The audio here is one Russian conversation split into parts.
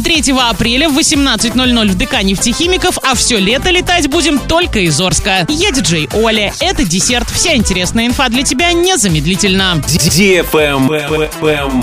Стартуем 3 апреля в 18.00 в ДК нефтехимиков, а все лето летать будем только из Орска. Я диджей Оля. Это десерт. Вся интересная инфа для тебя незамедлительно.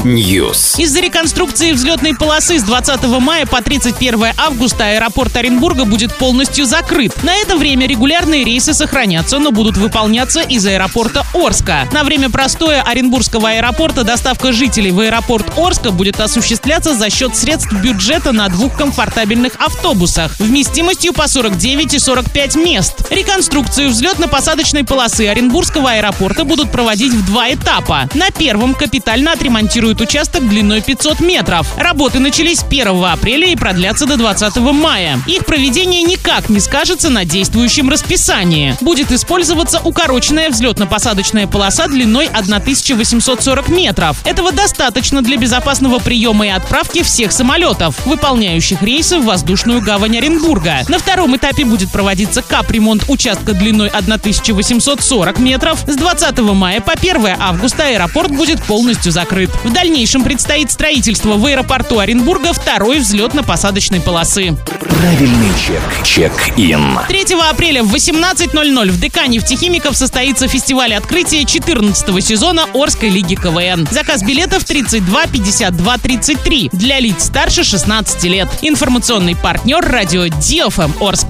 News. Из-за реконструкции взлетной полосы с 20 мая по 31 августа аэропорт Оренбурга будет полностью закрыт. На это время регулярные рейсы сохранятся, но будут выполняться из аэропорта Орска. На время простоя Оренбургского аэропорта доставка жителей в аэропорт Орска будет осуществляться за счет средств бюджета на двух комфортабельных автобусах вместимостью по 49 и 45 мест. Реконструкцию взлетно-посадочной полосы Оренбургского аэропорта будут проводить в два этапа. На первом капитально отремонтируют участок длиной 500 метров. Работы начались 1 апреля и продлятся до 20 мая. Их проведение никак не скажется на действующем расписании. Будет использоваться укороченная взлетно-посадочная полоса длиной 1840 метров. Этого достаточно для безопасного приема и отправки всех самолетов, выполняющих рейсы в воздушную гавань Оренбурга. На втором этапе будет проводиться капремонт участка длиной 1840 метров. С 20 мая по 1 августа аэропорт будет полностью закрыт. В дальнейшем предстоит строительство в аэропорту Оренбурга второй взлетно-посадочной полосы. Правильный чек. Чек-ин. 3 апреля в 18.00 в ДК нефтехимиков состоится фестиваль открытия 14 сезона Орской лиги КВН. Заказ билетов 32 52 33 для лиц старше 16 лет. Информационный партнер радио Дио FM Орск.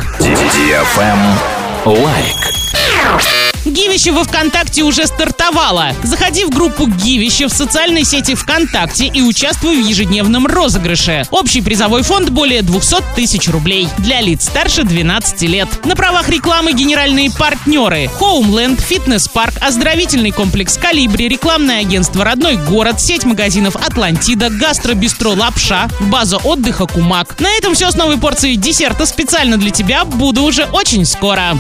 Лайк. Гивище во ВКонтакте уже стартовало. Заходи в группу Гивище в социальной сети ВКонтакте и участвуй в ежедневном розыгрыше. Общий призовой фонд более 200 тысяч рублей. Для лиц старше 12 лет. На правах рекламы генеральные партнеры. Homeland, фитнес-парк, оздоровительный комплекс Калибри, рекламное агентство «Родной город», сеть магазинов «Атлантида», гастробистро «Лапша», база отдыха «Кумак». На этом все с новой порцией десерта специально для тебя. Буду уже очень скоро.